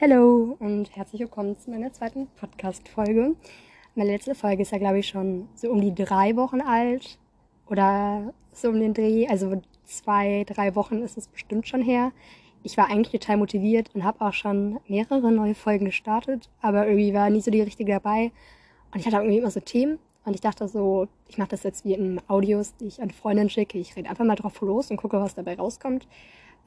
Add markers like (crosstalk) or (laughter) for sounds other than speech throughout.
Hallo und herzlich willkommen zu meiner zweiten Podcast-Folge. Meine letzte Folge ist ja, glaube ich, schon so um die drei Wochen alt oder so um den Dreh. Also zwei, drei Wochen ist es bestimmt schon her. Ich war eigentlich total motiviert und habe auch schon mehrere neue Folgen gestartet, aber irgendwie war nie so die richtige dabei. Und ich hatte irgendwie immer so Themen und ich dachte so, ich mache das jetzt wie in Audios, die ich an Freundinnen schicke. Ich rede einfach mal drauf los und gucke, was dabei rauskommt.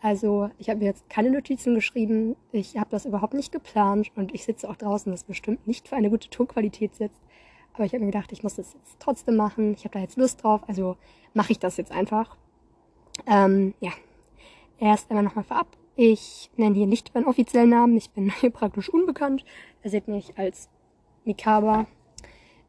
Also ich habe mir jetzt keine Notizen geschrieben, ich habe das überhaupt nicht geplant und ich sitze auch draußen, das bestimmt nicht für eine gute Tonqualität sitzt. Aber ich habe mir gedacht, ich muss das jetzt trotzdem machen, ich habe da jetzt Lust drauf, also mache ich das jetzt einfach. Ähm, ja, erst einmal nochmal vorab. Ich nenne hier nicht meinen offiziellen Namen, ich bin (laughs) hier praktisch unbekannt. Er seht mich als Mikaba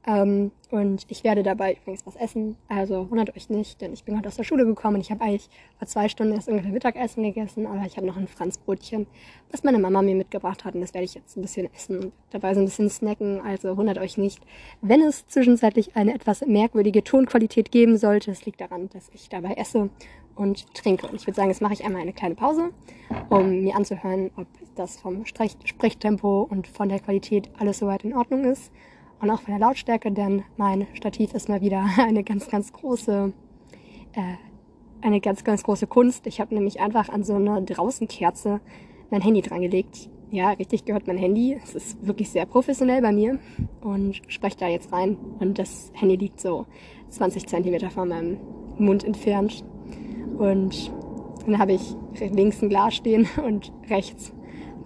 ähm, und ich werde dabei übrigens was essen. Also wundert euch nicht, denn ich bin gerade aus der Schule gekommen und ich habe eigentlich vor zwei Stunden erst ungefähr Mittagessen gegessen, aber ich habe noch ein Franzbrötchen, was meine Mama mir mitgebracht hat und das werde ich jetzt ein bisschen essen und dabei so ein bisschen snacken. Also wundert euch nicht, wenn es zwischenzeitlich eine etwas merkwürdige Tonqualität geben sollte. Es liegt daran, dass ich dabei esse und trinke. Und ich würde sagen, jetzt mache ich einmal eine kleine Pause, um mir anzuhören, ob das vom Sprechtempo und von der Qualität alles soweit in Ordnung ist und auch von der Lautstärke, denn mein Stativ ist mal wieder (laughs) eine ganz, ganz große, äh, eine ganz, ganz große Kunst. Ich habe nämlich einfach an so eine Draußenkerze mein Handy dran gelegt. Ja, richtig gehört mein Handy. Es ist wirklich sehr professionell bei mir und spreche da jetzt rein. Und das Handy liegt so 20 Zentimeter von meinem Mund entfernt. Und dann habe ich links ein Glas stehen (laughs) und rechts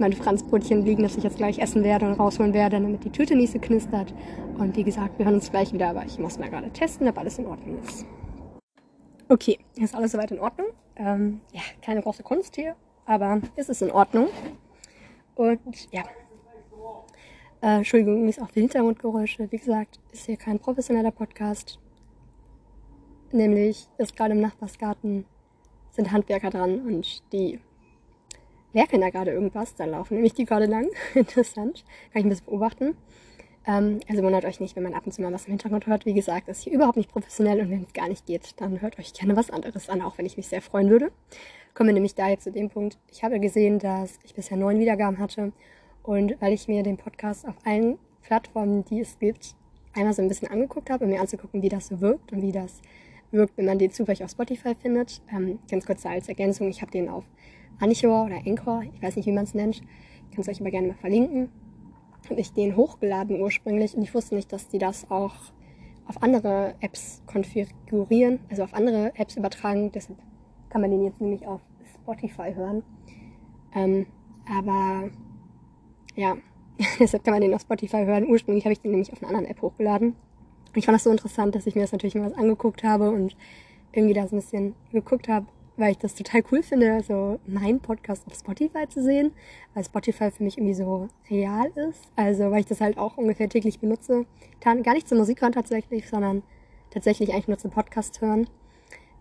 meine Franzbrötchen liegen, das ich jetzt gleich essen werde und rausholen werde, damit die Tüte nicht so knistert. Und wie gesagt, wir hören uns gleich wieder, aber ich muss mal gerade testen, ob alles in Ordnung ist. Okay, ist alles soweit in Ordnung. Ähm, ja, keine große Kunst hier, aber ist es in Ordnung. Und ja, äh, Entschuldigung, ist auch für Hintergrundgeräusche. Wie gesagt, ist hier kein professioneller Podcast. Nämlich ist gerade im Nachbarsgarten sind Handwerker dran und die werkeln da gerade irgendwas. Da laufen nämlich die gerade lang. (laughs) Interessant. Kann ich ein bisschen beobachten. Ähm, also wundert euch nicht, wenn man ab und zu mal was im Hintergrund hört. Wie gesagt, ist hier überhaupt nicht professionell und wenn es gar nicht geht, dann hört euch gerne was anderes an, auch wenn ich mich sehr freuen würde. Kommen wir nämlich da jetzt zu dem Punkt. Ich habe gesehen, dass ich bisher neun Wiedergaben hatte und weil ich mir den Podcast auf allen Plattformen, die es gibt, einmal so ein bisschen angeguckt habe, um mir anzugucken, wie das so wirkt und wie das wirkt, wenn man den zufällig auf Spotify findet. Ähm, ganz kurz als Ergänzung, ich habe den auf Anchor oder Anchor, ich weiß nicht, wie man es nennt. Ich kann es euch aber gerne mal verlinken. Habe ich den hochgeladen ursprünglich und ich wusste nicht, dass die das auch auf andere Apps konfigurieren, also auf andere Apps übertragen. Deshalb kann man den jetzt nämlich auf Spotify hören. Ähm, aber ja, (laughs) deshalb kann man den auf Spotify hören. Ursprünglich habe ich den nämlich auf einer anderen App hochgeladen. Und ich fand das so interessant, dass ich mir das natürlich mal was angeguckt habe und irgendwie da so ein bisschen geguckt habe, weil ich das total cool finde, also meinen Podcast auf Spotify zu sehen, weil Spotify für mich irgendwie so real ist. Also weil ich das halt auch ungefähr täglich benutze. Gar nicht zur Musik hören tatsächlich, sondern tatsächlich eigentlich nur zum Podcast hören.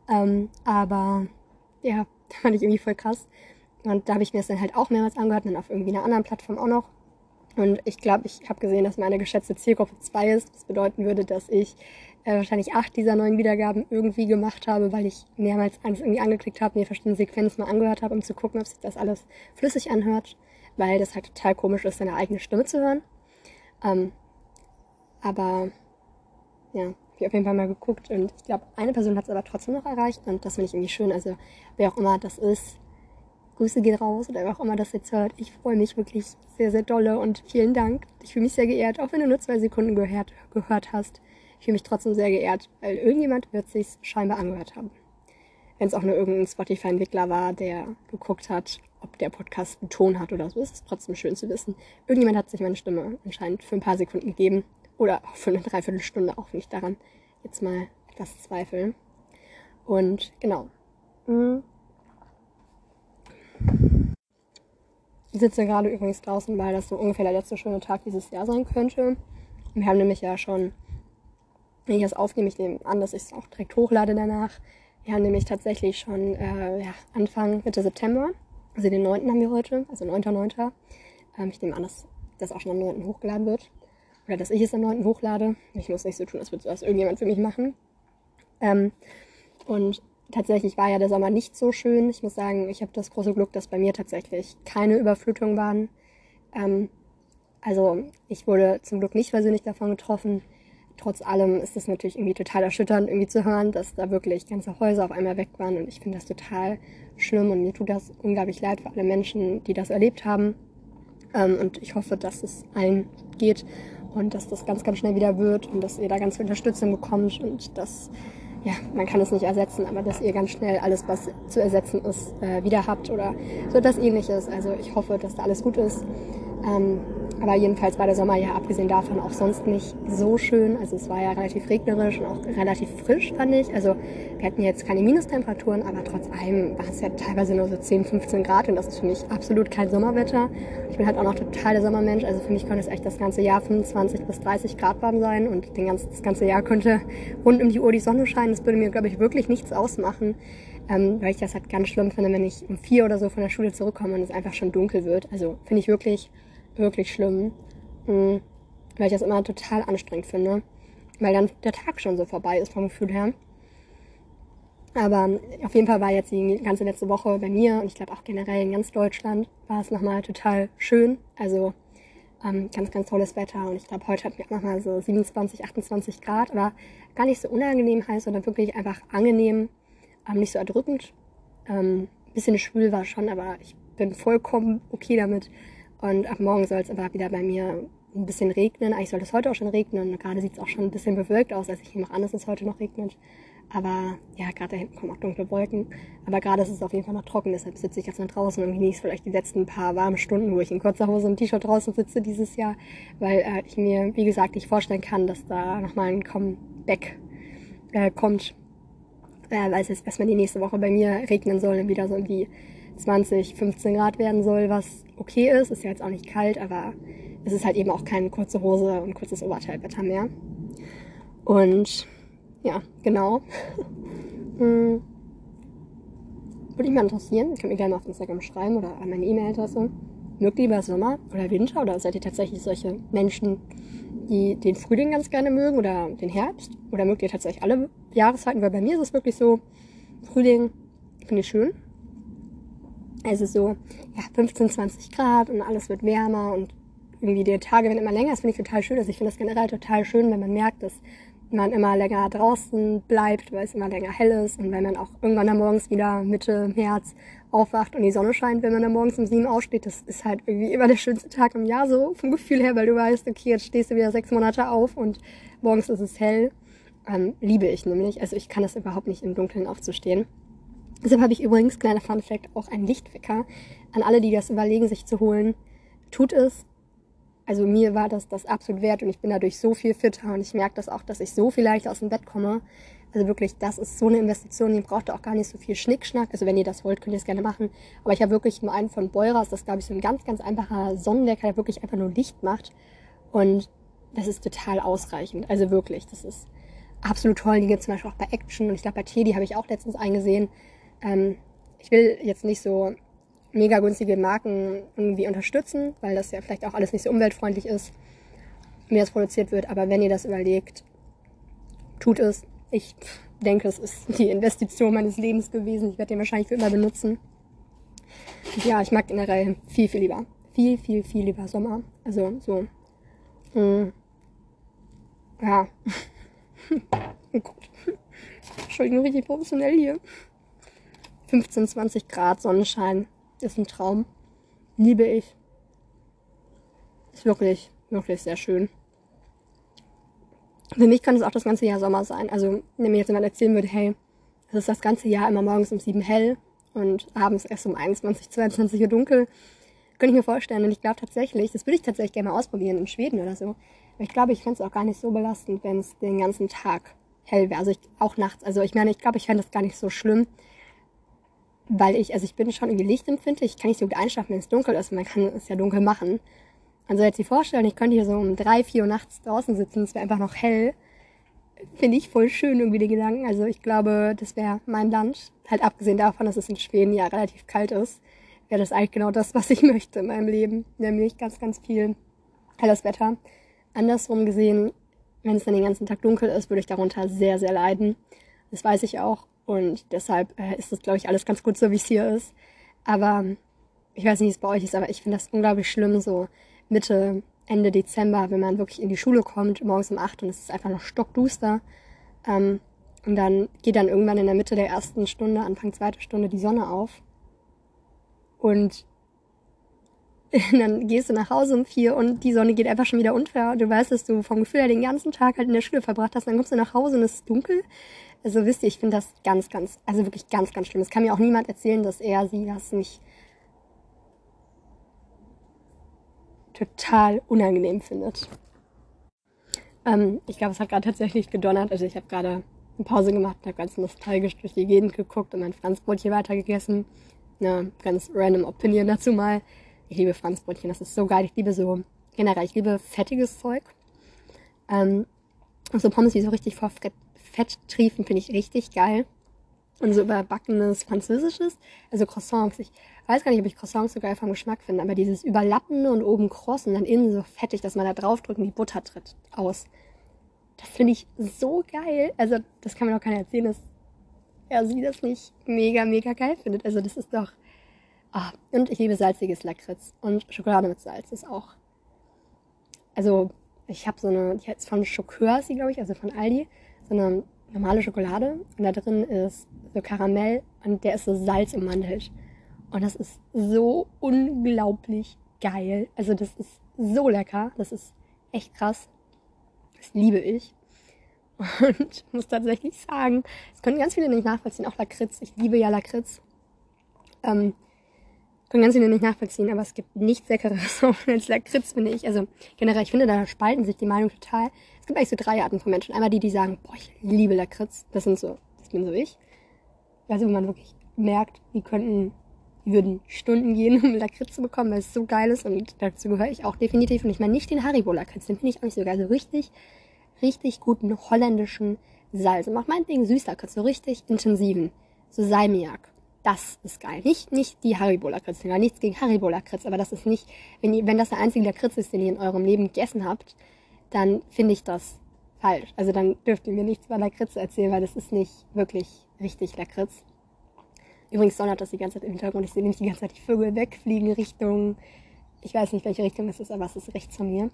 Ähm, aber ja, (laughs) fand ich irgendwie voll krass. Und da habe ich mir das dann halt auch mehrmals angehört, dann auf irgendwie einer anderen Plattform auch noch. Und ich glaube, ich habe gesehen, dass meine geschätzte Zielgruppe zwei ist. Das bedeuten würde, dass ich äh, wahrscheinlich acht dieser neuen Wiedergaben irgendwie gemacht habe, weil ich mehrmals alles irgendwie angeklickt habe, mir verschiedene Sequenzen mal angehört habe, um zu gucken, ob sich das alles flüssig anhört, weil das halt total komisch ist, seine eigene Stimme zu hören. Ähm, aber ja, ich auf jeden Fall mal geguckt und ich glaube, eine Person hat es aber trotzdem noch erreicht und das finde ich irgendwie schön. Also wer auch immer das ist, Grüße gehen raus oder wer auch immer das jetzt hört. Ich freue mich wirklich sehr, sehr dolle und vielen Dank. Ich fühle mich sehr geehrt, auch wenn du nur zwei Sekunden gehört, gehört hast. Ich fühle mich trotzdem sehr geehrt, weil irgendjemand wird sich's scheinbar angehört haben. Wenn es auch nur irgendein Spotify-Entwickler war, der geguckt hat, ob der Podcast einen Ton hat oder so, ist es trotzdem schön zu wissen. Irgendjemand hat sich meine Stimme anscheinend für ein paar Sekunden gegeben. Oder auch für eine Dreiviertelstunde, auch wenn ich daran jetzt mal etwas zweifle. Und genau. Mhm. Ich sitze gerade übrigens draußen, weil das so ungefähr der letzte schöne Tag dieses Jahr sein könnte. Wir haben nämlich ja schon wenn ich das aufnehme, ich nehme an, dass ich es auch direkt hochlade danach. Wir haben nämlich tatsächlich schon äh, ja, Anfang Mitte September, also den 9. haben wir heute, also 9.9. Ähm, ich nehme an, dass das auch schon am 9. hochgeladen wird. Oder dass ich es am 9. hochlade. Ich muss nicht so tun, als würde das irgendjemand für mich machen. Ähm, und tatsächlich war ja der Sommer nicht so schön. Ich muss sagen, ich habe das große Glück, dass bei mir tatsächlich keine Überflutungen waren. Ähm, also ich wurde zum Glück nicht persönlich davon getroffen. Trotz allem ist es natürlich irgendwie total erschütternd, irgendwie zu hören, dass da wirklich ganze Häuser auf einmal weg waren. Und ich finde das total schlimm und mir tut das unglaublich leid für alle Menschen, die das erlebt haben. Ähm, und ich hoffe, dass es allen geht und dass das ganz, ganz schnell wieder wird und dass ihr da ganz viel Unterstützung bekommt und dass, ja, man kann es nicht ersetzen, aber dass ihr ganz schnell alles, was zu ersetzen ist, äh, wieder habt oder so etwas ähnliches. Also ich hoffe, dass da alles gut ist. Ähm, aber jedenfalls war der Sommer ja abgesehen davon auch sonst nicht so schön. Also es war ja relativ regnerisch und auch relativ frisch, fand ich. Also wir hatten jetzt keine Minustemperaturen, aber trotz allem war es ja teilweise nur so 10, 15 Grad und das ist für mich absolut kein Sommerwetter. Ich bin halt auch noch total der Sommermensch. Also für mich konnte es echt das ganze Jahr 25 bis 30 Grad warm sein und den ganzen, das ganze Jahr könnte rund um die Uhr die Sonne scheinen. Das würde mir, glaube ich, wirklich nichts ausmachen. Ähm, weil ich das halt ganz schlimm finde, wenn ich um vier oder so von der Schule zurückkomme und es einfach schon dunkel wird. Also finde ich wirklich wirklich schlimm, mhm. weil ich das immer total anstrengend finde, weil dann der Tag schon so vorbei ist vom Gefühl her. Aber auf jeden Fall war jetzt die ganze letzte Woche bei mir und ich glaube auch generell in ganz Deutschland war es nochmal total schön. Also ähm, ganz, ganz tolles Wetter und ich glaube, heute hatten wir auch nochmal so 27, 28 Grad, aber gar nicht so unangenehm heiß, sondern wirklich einfach angenehm, ähm, nicht so erdrückend. Ähm, bisschen schwül war schon, aber ich bin vollkommen okay damit. Und ab morgen soll es aber wieder bei mir ein bisschen regnen. Eigentlich soll es heute auch schon regnen. Gerade sieht es auch schon ein bisschen bewölkt aus. Also ich nehme an, dass es heute noch regnet. Aber ja, gerade da hinten kommen auch dunkle Wolken. Aber gerade ist es auf jeden Fall noch trocken, deshalb sitze ich jetzt noch draußen und genieße vielleicht die letzten paar warmen Stunden, wo ich in kurzer Hose und T-Shirt draußen sitze dieses Jahr, weil äh, ich mir, wie gesagt, nicht vorstellen kann, dass da nochmal ein Comeback äh, kommt. Äh, weil es jetzt erstmal die nächste Woche bei mir regnen soll und wieder so irgendwie 20, 15 Grad werden soll, was okay ist. Ist ja jetzt auch nicht kalt, aber es ist halt eben auch keine kurze Hose und kurzes Oberteilwetter mehr. Und ja, genau. (laughs) hm. Würde mich mal interessieren, könnt mir gerne mal auf Instagram schreiben oder an meine E-Mail-Adresse. Mögt ihr lieber Sommer oder Winter oder seid ihr tatsächlich solche Menschen, die den Frühling ganz gerne mögen oder den Herbst? Oder mögt ihr tatsächlich alle Jahreszeiten? Weil bei mir ist es wirklich so, Frühling finde ich schön, es so, ja, 15, 20 Grad und alles wird wärmer und irgendwie die Tage werden immer länger. Das finde ich total schön. Also ich finde das generell total schön, wenn man merkt, dass man immer länger draußen bleibt, weil es immer länger hell ist und wenn man auch irgendwann dann morgens wieder Mitte März aufwacht und die Sonne scheint, wenn man dann morgens um sieben aufsteht, das ist halt irgendwie immer der schönste Tag im Jahr so vom Gefühl her, weil du weißt, okay, jetzt stehst du wieder sechs Monate auf und morgens ist es hell. Ähm, liebe ich nämlich. Also ich kann das überhaupt nicht im Dunkeln aufzustehen. Deshalb habe ich übrigens, kleiner Fun Fact, auch einen Lichtwecker. An alle, die das überlegen, sich zu holen, tut es. Also mir war das das absolut wert und ich bin dadurch so viel fitter und ich merke das auch, dass ich so viel leichter aus dem Bett komme. Also wirklich, das ist so eine Investition, die braucht auch gar nicht so viel Schnickschnack. Also wenn ihr das wollt, könnt ihr es gerne machen. Aber ich habe wirklich nur einen von Beuras, das glaube ich so ein ganz, ganz einfacher Sonnenwecker, der wirklich einfach nur Licht macht. Und das ist total ausreichend. Also wirklich, das ist absolut toll. Die gibt zum Beispiel auch bei Action und ich glaube bei Teddy habe ich auch letztens eingesehen. Ähm, ich will jetzt nicht so mega günstige Marken irgendwie unterstützen, weil das ja vielleicht auch alles nicht so umweltfreundlich ist, wie das produziert wird. Aber wenn ihr das überlegt, tut es. Ich denke, es ist die Investition meines Lebens gewesen. Ich werde den wahrscheinlich für immer benutzen. ja, ich mag generell viel, viel lieber. Viel, viel, viel lieber Sommer. Also so. Mh, mm, ja. (laughs) Gott. Entschuldigung, richtig professionell hier. 15, 20 Grad Sonnenschein ist ein Traum. Liebe ich. Ist wirklich, wirklich sehr schön. Für mich kann es auch das ganze Jahr Sommer sein. Also, wenn mir jetzt jemand erzählen würde, hey, es ist das ganze Jahr immer morgens um 7 hell und abends erst um 21, 22 Uhr dunkel, könnte ich mir vorstellen. Und ich glaube tatsächlich, das würde ich tatsächlich gerne mal ausprobieren in Schweden oder so. Aber ich glaube, ich fände es auch gar nicht so belastend, wenn es den ganzen Tag hell wäre. Also ich, auch nachts. Also ich meine, ich glaube, ich fände das gar nicht so schlimm, weil ich, also ich bin schon irgendwie lichtempfindlich, ich kann nicht so gut einschlafen, wenn es dunkel ist, man kann es ja dunkel machen. Also jetzt die Vorstellung, ich könnte hier so um drei, vier Uhr nachts draußen sitzen, es wäre einfach noch hell, finde ich voll schön irgendwie die Gedanken. Also ich glaube, das wäre mein Land. Halt abgesehen davon, dass es in Schweden ja relativ kalt ist, wäre das eigentlich genau das, was ich (laughs) möchte in meinem Leben. Nämlich ganz, ganz viel helles Wetter. Andersrum gesehen, wenn es dann den ganzen Tag dunkel ist, würde ich darunter sehr, sehr leiden. Das weiß ich auch. Und deshalb äh, ist das, glaube ich, alles ganz gut so, wie es hier ist. Aber ich weiß nicht, wie es bei euch ist, aber ich finde das unglaublich schlimm, so Mitte, Ende Dezember, wenn man wirklich in die Schule kommt, morgens um acht und es ist einfach noch stockduster. Ähm, und dann geht dann irgendwann in der Mitte der ersten Stunde, Anfang zweiter Stunde die Sonne auf. Und (laughs) dann gehst du nach Hause um vier und die Sonne geht einfach schon wieder unter. Du weißt, dass du vom Gefühl her den ganzen Tag halt in der Schule verbracht hast. Dann kommst du nach Hause und es ist dunkel. Also wisst ihr, ich finde das ganz, ganz, also wirklich ganz, ganz schlimm. Es kann mir auch niemand erzählen, dass er, sie das nicht total unangenehm findet. Ähm, ich glaube, es hat gerade tatsächlich gedonnert. Also ich habe gerade eine Pause gemacht habe ganz nostalgisch durch die Gegend geguckt und mein Franzbrotchen weitergegessen. Eine ganz random Opinion dazu mal. Ich liebe Franzbrötchen, das ist so geil. Ich liebe so, generell, ich liebe fettiges Zeug. Ähm, und so Pommes, die so richtig vor Fett triefen, finde ich richtig geil. Und so überbackenes Französisches, also Croissants. Ich weiß gar nicht, ob ich Croissants so geil vom Geschmack finde, aber dieses Überlappende und oben kross und dann innen so fettig, dass man da draufdrückt und die Butter tritt aus. Das finde ich so geil. Also, das kann mir doch keiner erzählen, dass er sie das nicht mega, mega geil findet. Also, das ist doch Ah, und ich liebe salziges Lakritz. Und Schokolade mit Salz ist auch. Also, ich habe so eine, die ist von Schokörsi, glaube ich, also von Aldi, so eine normale Schokolade. Und da drin ist so Karamell und der ist so Salz ummantelt. Und das ist so unglaublich geil. Also, das ist so lecker. Das ist echt krass. Das liebe ich. Und muss tatsächlich sagen, das können ganz viele nicht nachvollziehen, auch Lakritz. Ich liebe ja Lakritz. Ähm, kann ganz viele nicht nachvollziehen, aber es gibt nichts Leckeres (laughs) als Lakritz, finde ich. Also generell, ich finde, da spalten sich die Meinungen total. Es gibt eigentlich so drei Arten von Menschen. Einmal die, die sagen, boah, ich liebe Lakritz. Das sind so, das bin so ich. Also wo man wirklich merkt, die könnten, die würden Stunden gehen, (laughs) um Lakritz zu bekommen, weil es so geil ist. Und dazu gehöre ich auch definitiv. Und ich meine nicht den Haribo-Lakritz, den finde ich auch nicht so geil. Also richtig, richtig guten holländischen Salz. Und auch meinetwegen Süßlakritz, so richtig intensiven. So Salmiak das ist geil. Nicht, nicht die Haribo-Lakritz-Dinger, nichts gegen Haribo-Lakritz, aber das ist nicht, wenn, ihr, wenn das der einzige Lakritz ist, den ihr in eurem Leben gegessen habt, dann finde ich das falsch. Also dann dürft ihr mir nichts über Lakritz erzählen, weil das ist nicht wirklich richtig Lakritz. Übrigens donnert das die ganze Zeit im Hintergrund. Ich sehe nämlich die ganze Zeit die Vögel wegfliegen Richtung, ich weiß nicht, welche Richtung es ist, aber es ist rechts von mir.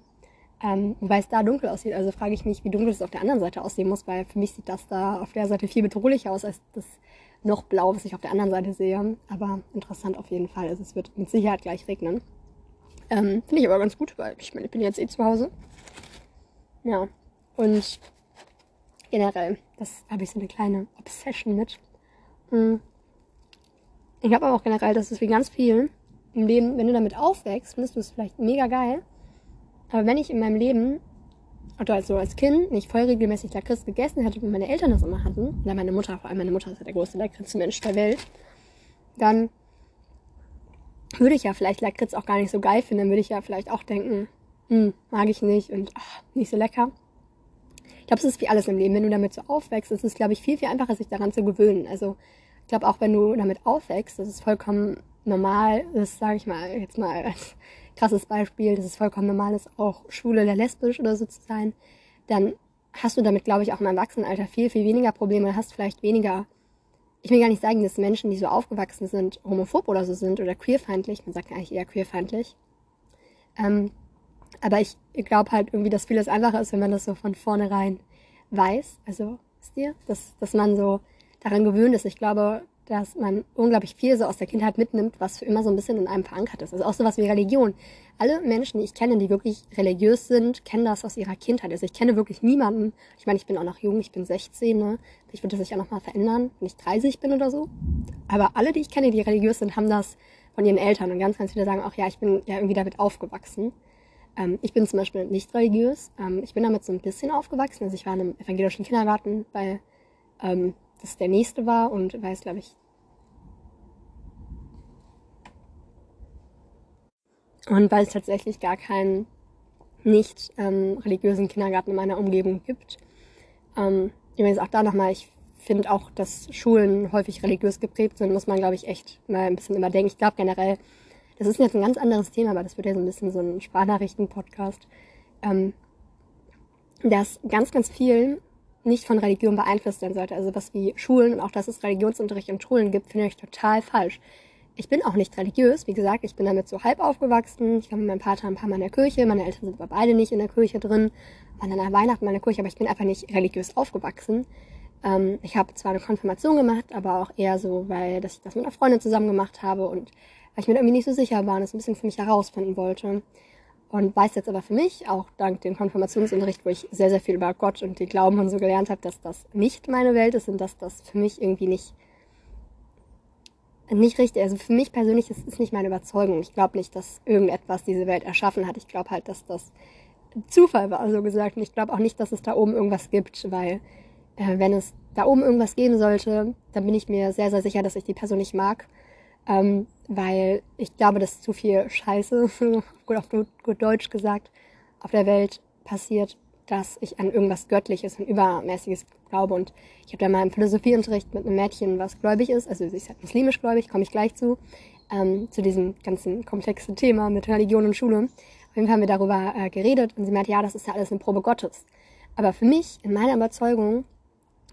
Ähm, wobei es da dunkel aussieht. Also frage ich mich, wie dunkel es auf der anderen Seite aussehen muss, weil für mich sieht das da auf der Seite viel bedrohlicher aus als das noch blau, was ich auf der anderen Seite sehe. Aber interessant auf jeden Fall. Also es wird mit Sicherheit gleich regnen. Ähm, Finde ich aber ganz gut, weil ich meine, ich bin jetzt eh zu Hause. Ja. Und generell, das habe ich so eine kleine Obsession mit. Hm. Ich glaube aber auch generell, dass es wie ganz viel im Leben, wenn du damit aufwächst, findest du es vielleicht mega geil. Aber wenn ich in meinem Leben oder also als Kind nicht voll regelmäßig Lakritz gegessen hätte, wie meine Eltern das immer hatten, oder meine Mutter, vor allem meine Mutter ist ja der größte Lakritzmensch der Welt, dann würde ich ja vielleicht Lakritz auch gar nicht so geil finden, dann würde ich ja vielleicht auch denken, hm, mag ich nicht und ach, nicht so lecker. Ich glaube, es ist wie alles im Leben. Wenn du damit so aufwächst, ist es, glaube ich, viel, viel einfacher, sich daran zu gewöhnen. Also ich glaube, auch wenn du damit aufwächst, das ist vollkommen normal, das sage ich mal jetzt mal als krasses Beispiel, dass es vollkommen normal ist, auch schwul oder lesbisch oder so zu sein, dann hast du damit, glaube ich, auch im Erwachsenenalter viel, viel weniger Probleme, hast vielleicht weniger, ich will gar nicht sagen, dass Menschen, die so aufgewachsen sind, homophob oder so sind oder queerfeindlich, man sagt eigentlich eher queerfeindlich, ähm, aber ich glaube halt irgendwie, dass vieles einfacher ist, wenn man das so von vornherein weiß. Also, wisst ihr, dass, dass man so daran gewöhnt ist. Ich glaube, dass man unglaublich viel so aus der Kindheit mitnimmt, was für immer so ein bisschen in einem verankert ist. Also auch sowas wie Religion. Alle Menschen, die ich kenne, die wirklich religiös sind, kennen das aus ihrer Kindheit. Also ich kenne wirklich niemanden. Ich meine, ich bin auch noch jung, ich bin 16, ne? Ich würde das sich auch nochmal verändern, wenn ich 30 bin oder so. Aber alle, die ich kenne, die religiös sind, haben das von ihren Eltern. Und ganz, ganz viele sagen auch, ja, ich bin ja irgendwie damit aufgewachsen. Ähm, ich bin zum Beispiel nicht religiös. Ähm, ich bin damit so ein bisschen aufgewachsen. Also ich war in einem evangelischen Kindergarten, weil ähm, das der nächste war und weiß, glaube ich, Und weil es tatsächlich gar keinen nicht ähm, religiösen Kindergarten in meiner Umgebung gibt. Ähm, übrigens auch da nochmal, ich finde auch, dass Schulen häufig religiös geprägt sind, muss man, glaube ich, echt mal ein bisschen immer denken. Ich glaube generell, das ist jetzt ein ganz anderes Thema, aber das wird ja so ein bisschen so ein Sprachnachrichten-Podcast, ähm, dass ganz, ganz viel nicht von Religion beeinflusst sein sollte. Also was wie Schulen und auch, dass es Religionsunterricht in Schulen gibt, finde ich total falsch ich bin auch nicht religiös. Wie gesagt, ich bin damit so halb aufgewachsen. Ich war mit meinem Vater ein paar Mal in der Kirche. Meine Eltern sind aber beide nicht in der Kirche drin. Waren dann an Weihnachten in der Kirche, aber ich bin einfach nicht religiös aufgewachsen. Ähm, ich habe zwar eine Konfirmation gemacht, aber auch eher so, weil dass ich das mit einer Freundin zusammen gemacht habe und weil ich mir irgendwie nicht so sicher war und es ein bisschen für mich herausfinden wollte. Und weiß jetzt aber für mich, auch dank dem Konfirmationsunterricht, wo ich sehr, sehr viel über Gott und die Glauben und so gelernt habe, dass das nicht meine Welt ist und dass das für mich irgendwie nicht, nicht richtig, also für mich persönlich ist es nicht meine Überzeugung. Ich glaube nicht, dass irgendetwas diese Welt erschaffen hat. Ich glaube halt, dass das Zufall war, so gesagt. Und ich glaube auch nicht, dass es da oben irgendwas gibt, weil äh, wenn es da oben irgendwas geben sollte, dann bin ich mir sehr, sehr sicher, dass ich die Person nicht mag. Ähm, weil ich glaube, dass zu viel Scheiße, (laughs) gut auf gut Deutsch gesagt, auf der Welt passiert, dass ich an irgendwas Göttliches und Übermäßiges glaube. Und ich habe da mal im Philosophieunterricht mit einem Mädchen, was gläubig ist, also sie ist halt muslimisch gläubig, komme ich gleich zu, ähm, zu diesem ganzen komplexen Thema mit Religion und Schule. Auf jeden Fall haben wir darüber äh, geredet und sie meinte, ja, das ist ja alles eine Probe Gottes. Aber für mich, in meiner Überzeugung,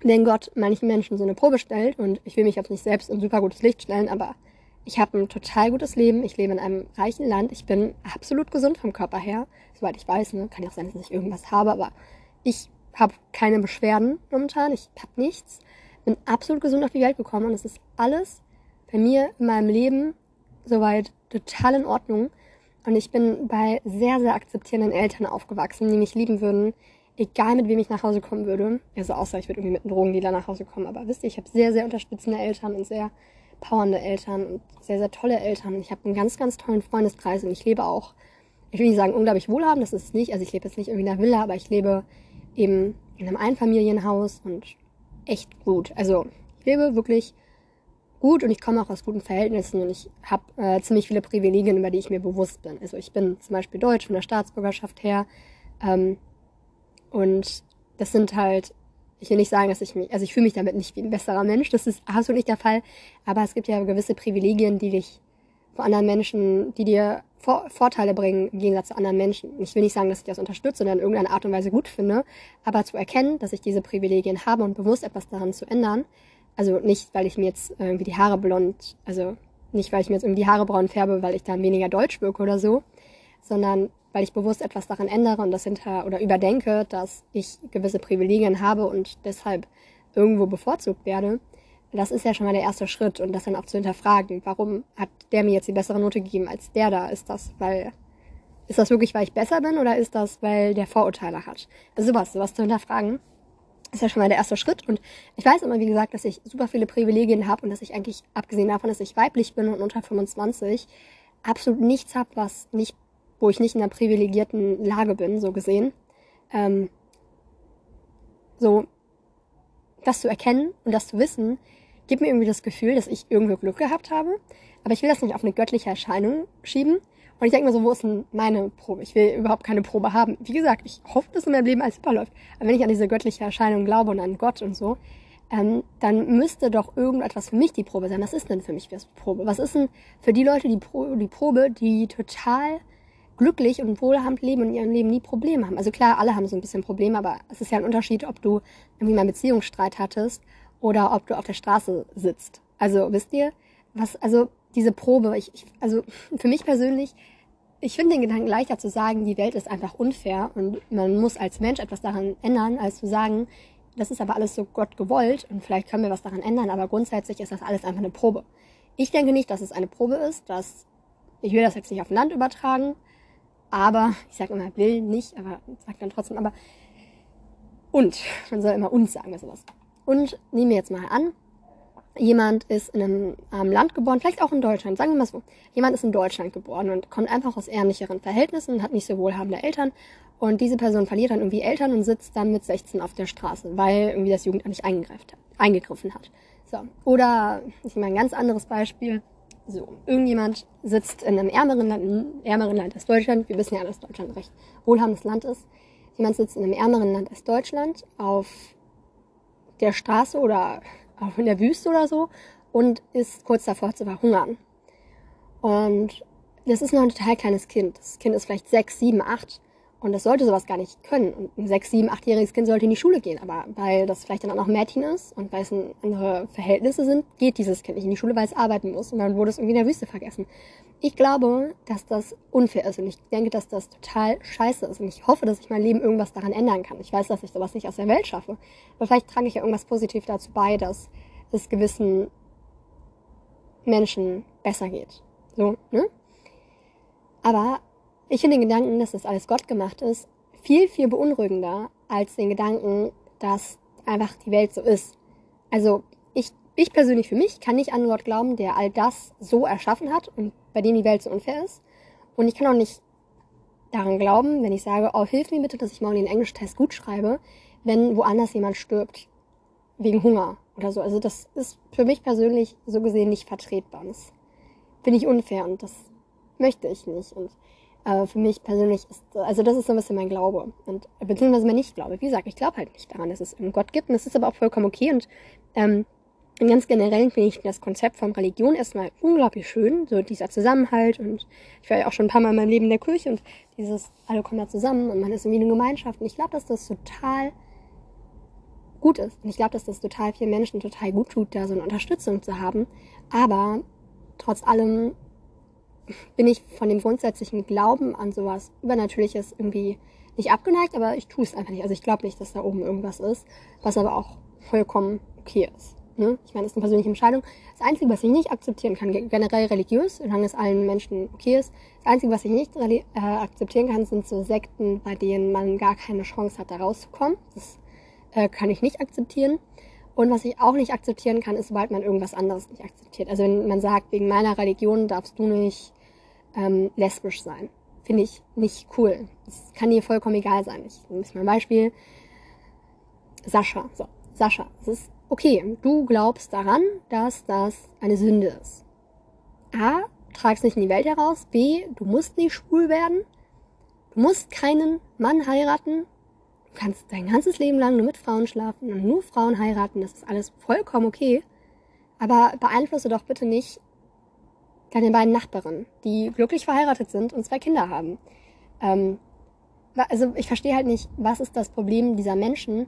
wenn Gott manchen Menschen so eine Probe stellt, und ich will mich jetzt nicht selbst in super gutes Licht stellen, aber ich habe ein total gutes Leben, ich lebe in einem reichen Land, ich bin absolut gesund vom Körper her, soweit ich weiß, ne? kann ja auch sein, dass ich irgendwas habe, aber ich habe keine Beschwerden momentan, ich habe nichts, bin absolut gesund auf die Welt gekommen und es ist alles bei mir in meinem Leben soweit total in Ordnung. Und ich bin bei sehr, sehr akzeptierenden Eltern aufgewachsen, die mich lieben würden, egal mit wem ich nach Hause kommen würde. Also außer ich würde irgendwie mit einem Drogendealer nach Hause kommen. Aber wisst ihr, ich habe sehr, sehr unterstützende Eltern und sehr powernde Eltern und sehr, sehr tolle Eltern. Ich habe einen ganz, ganz tollen Freundeskreis und ich lebe auch, ich will nicht sagen unglaublich wohlhabend, das ist es nicht. Also ich lebe jetzt nicht irgendwie in einer Villa, aber ich lebe eben in einem Einfamilienhaus und echt gut. Also ich lebe wirklich gut und ich komme auch aus guten Verhältnissen und ich habe äh, ziemlich viele Privilegien, über die ich mir bewusst bin. Also ich bin zum Beispiel deutsch von der Staatsbürgerschaft her. Ähm, und das sind halt, ich will nicht sagen, dass ich mich, also ich fühle mich damit nicht wie ein besserer Mensch, das ist absolut nicht der Fall, aber es gibt ja gewisse Privilegien, die dich vor anderen Menschen, die dir Vor Vorteile bringen im Gegensatz zu anderen Menschen. Ich will nicht sagen, dass ich das unterstütze oder in irgendeiner Art und Weise gut finde, aber zu erkennen, dass ich diese Privilegien habe und bewusst etwas daran zu ändern, also nicht, weil ich mir jetzt irgendwie die Haare blond, also nicht, weil ich mir jetzt irgendwie die Haare braun färbe, weil ich dann weniger deutsch wirke oder so, sondern weil ich bewusst etwas daran ändere und das hinter oder überdenke, dass ich gewisse Privilegien habe und deshalb irgendwo bevorzugt werde, das ist ja schon mal der erste Schritt und das dann auch zu hinterfragen, warum hat der mir jetzt die bessere Note gegeben als der da? Ist das, weil ist das wirklich, weil ich besser bin oder ist das, weil der Vorurteile hat? Also sowas, sowas zu hinterfragen, ist ja schon mal der erste Schritt. Und ich weiß immer, wie gesagt, dass ich super viele Privilegien habe und dass ich eigentlich, abgesehen davon, dass ich weiblich bin und unter 25, absolut nichts habe, was nicht wo ich nicht in einer privilegierten Lage bin, so gesehen. Ähm, so, das zu erkennen und das zu wissen, gibt mir irgendwie das Gefühl, dass ich irgendwo Glück gehabt habe. Aber ich will das nicht auf eine göttliche Erscheinung schieben. Und ich denke mir so, wo ist denn meine Probe? Ich will überhaupt keine Probe haben. Wie gesagt, ich hoffe, dass in meinem Leben alles super läuft. Aber wenn ich an diese göttliche Erscheinung glaube und an Gott und so, ähm, dann müsste doch irgendetwas für mich die Probe sein. Was ist denn für mich die Probe? Was ist denn für die Leute die, Pro die Probe, die total glücklich und wohlhabend leben und in ihrem Leben nie Probleme haben. Also klar, alle haben so ein bisschen Probleme, aber es ist ja ein Unterschied, ob du irgendwie mal einen Beziehungsstreit hattest oder ob du auf der Straße sitzt. Also wisst ihr, was, also diese Probe, ich, ich also (laughs) für mich persönlich, ich finde den Gedanken leichter zu sagen, die Welt ist einfach unfair und man muss als Mensch etwas daran ändern, als zu sagen, das ist aber alles so Gott gewollt und vielleicht können wir was daran ändern, aber grundsätzlich ist das alles einfach eine Probe. Ich denke nicht, dass es eine Probe ist, dass ich will das jetzt nicht auf Land übertragen, aber, ich sage immer will nicht, aber sag dann trotzdem, aber und, man soll immer und sagen bei sowas. Und nehmen wir jetzt mal an, jemand ist in einem armen Land geboren, vielleicht auch in Deutschland, sagen wir mal so. Jemand ist in Deutschland geboren und kommt einfach aus ärmlicheren Verhältnissen und hat nicht so wohlhabende Eltern. Und diese Person verliert dann irgendwie Eltern und sitzt dann mit 16 auf der Straße, weil irgendwie das Jugendamt nicht eingegriffen hat. So. Oder, ich meine, ein ganz anderes Beispiel. So, irgendjemand sitzt in einem ärmeren Land, ärmeren Land als Deutschland. Wir wissen ja, dass Deutschland ein recht wohlhabendes Land ist. Jemand sitzt in einem ärmeren Land als Deutschland auf der Straße oder auch in der Wüste oder so und ist kurz davor zu verhungern. Und das ist noch ein total kleines Kind. Das Kind ist vielleicht sechs, sieben, acht Und das sollte sowas gar nicht können. Und ein sechs, sieben, achtjähriges Kind sollte in die Schule gehen. Aber weil das vielleicht dann auch noch Mädchen ist und weil es andere Verhältnisse sind, geht dieses Kind nicht in die Schule, weil es arbeiten muss. Und dann wurde es irgendwie in der Wüste vergessen. Ich glaube, dass das unfair ist. Und ich denke, dass das total scheiße ist. Und ich hoffe, dass ich mein Leben irgendwas daran ändern kann. Ich weiß, dass ich sowas nicht aus der Welt schaffe. Aber vielleicht trage ich ja irgendwas positiv dazu bei, dass es gewissen Menschen besser geht. So, ne? Aber ich finde den Gedanken, dass das alles Gott gemacht ist, viel, viel beunruhigender als den Gedanken, dass einfach die Welt so ist. Also ich, ich persönlich für mich kann nicht an Gott glauben, der all das so erschaffen hat und bei dem die Welt so unfair ist. Und ich kann auch nicht daran glauben, wenn ich sage, oh, hilf mir bitte, dass ich mal den Englischtest gut schreibe, wenn woanders jemand stirbt. Wegen Hunger oder so. Also das ist für mich persönlich so gesehen nicht vertretbar. Das finde ich unfair und das möchte ich nicht. Und aber für mich persönlich ist, also das ist so ein bisschen mein Glaube. Und beziehungsweise mein Nicht-Glaube. Wie gesagt, ich glaube halt nicht daran, dass es einen Gott gibt. Und das ist aber auch vollkommen okay. Und ähm, ganz generellen finde ich das Konzept von Religion erstmal unglaublich schön. So dieser Zusammenhalt. Und ich war ja auch schon ein paar Mal in meinem Leben in der Kirche und dieses, alle kommen da zusammen und man ist irgendwie eine Gemeinschaft. Und ich glaube, dass das total gut ist. Und ich glaube, dass das total vielen Menschen total gut tut, da so eine Unterstützung zu haben. Aber trotz allem bin ich von dem grundsätzlichen Glauben an sowas Übernatürliches irgendwie nicht abgeneigt, aber ich tue es einfach nicht. Also ich glaube nicht, dass da oben irgendwas ist, was aber auch vollkommen okay ist. Ne? Ich meine, das ist eine persönliche Entscheidung. Das Einzige, was ich nicht akzeptieren kann, generell religiös, solange es allen Menschen okay ist, das Einzige, was ich nicht äh, akzeptieren kann, sind so Sekten, bei denen man gar keine Chance hat, da rauszukommen. Das äh, kann ich nicht akzeptieren. Und was ich auch nicht akzeptieren kann, ist, sobald man irgendwas anderes nicht akzeptiert. Also wenn man sagt, wegen meiner Religion darfst du nicht ähm, lesbisch sein. Finde ich nicht cool. Das kann dir vollkommen egal sein. Ich nehme mal ein Beispiel. Sascha. So, Sascha. Es ist okay. Du glaubst daran, dass das eine Sünde ist. A, tragst nicht in die Welt heraus. B, du musst nicht schwul werden. Du musst keinen Mann heiraten. Du kannst dein ganzes Leben lang nur mit Frauen schlafen und nur Frauen heiraten. Das ist alles vollkommen okay. Aber beeinflusse doch bitte nicht deine beiden Nachbarinnen, die glücklich verheiratet sind und zwei Kinder haben. Ähm, also ich verstehe halt nicht, was ist das Problem dieser Menschen,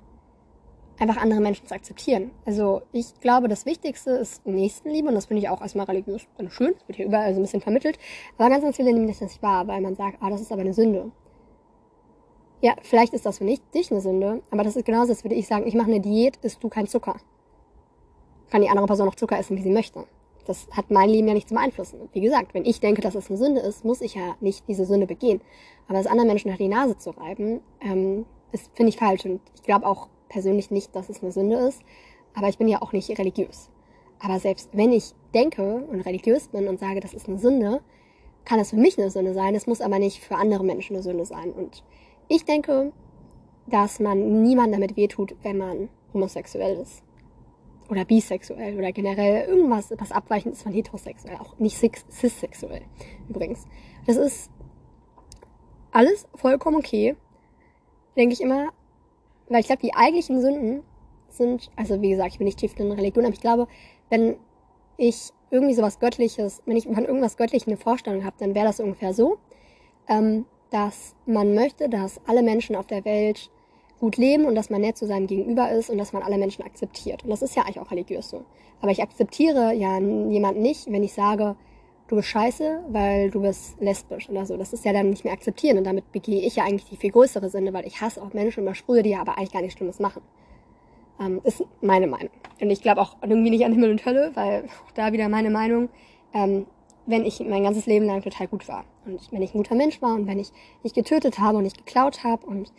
einfach andere Menschen zu akzeptieren. Also ich glaube, das Wichtigste ist Nächstenliebe und das finde ich auch erstmal religiös ganz schön. Das wird hier überall so ein bisschen vermittelt. Aber ganz, ganz viele nehmen das nicht wahr, weil man sagt, ah, das ist aber eine Sünde. Ja, vielleicht ist das für nicht dich eine Sünde, aber das ist genauso, als würde ich sagen, ich mache eine Diät, isst du kein Zucker. Kann die andere Person noch Zucker essen, wie sie möchte das hat mein Leben ja nicht zu beeinflussen. Wie gesagt, wenn ich denke, dass es eine Sünde ist, muss ich ja nicht diese Sünde begehen. Aber es anderen Menschen nach die Nase zu reiben, ähm, ist, finde ich falsch. Und ich glaube auch persönlich nicht, dass es eine Sünde ist. Aber ich bin ja auch nicht religiös. Aber selbst wenn ich denke und religiös bin und sage, das ist eine Sünde, kann es für mich eine Sünde sein. Es muss aber nicht für andere Menschen eine Sünde sein. Und ich denke, dass man niemandem damit wehtut, wenn man homosexuell ist oder bisexuell oder generell irgendwas, was abweichend ist von heterosexuell, auch nicht cissexuell übrigens. Das ist alles vollkommen okay, denke ich immer, weil ich glaube, die eigentlichen Sünden sind, also wie gesagt, ich bin nicht tief in Religion, aber ich glaube, wenn ich irgendwie sowas Göttliches, wenn ich von irgendwas Göttliches eine Vorstellung habe, dann wäre das ungefähr so, ähm, dass man möchte, dass alle Menschen auf der Welt gut leben und dass man nett zu seinem Gegenüber ist und dass man alle Menschen akzeptiert. Und das ist ja eigentlich auch religiös so. Aber ich akzeptiere ja jemanden nicht, wenn ich sage, du bist scheiße, weil du bist lesbisch oder so. Das ist ja dann nicht mehr akzeptieren und damit begehe ich ja eigentlich die viel größere Sünde, weil ich hasse auch Menschen und übersprühe die ja aber eigentlich gar nichts Schlimmes machen. Ähm, ist meine Meinung. Und ich glaube auch irgendwie nicht an Himmel und Hölle, weil auch da wieder meine Meinung, ähm, wenn ich mein ganzes Leben lang total gut war und wenn ich ein guter Mensch war und wenn ich nicht getötet habe und nicht geklaut habe und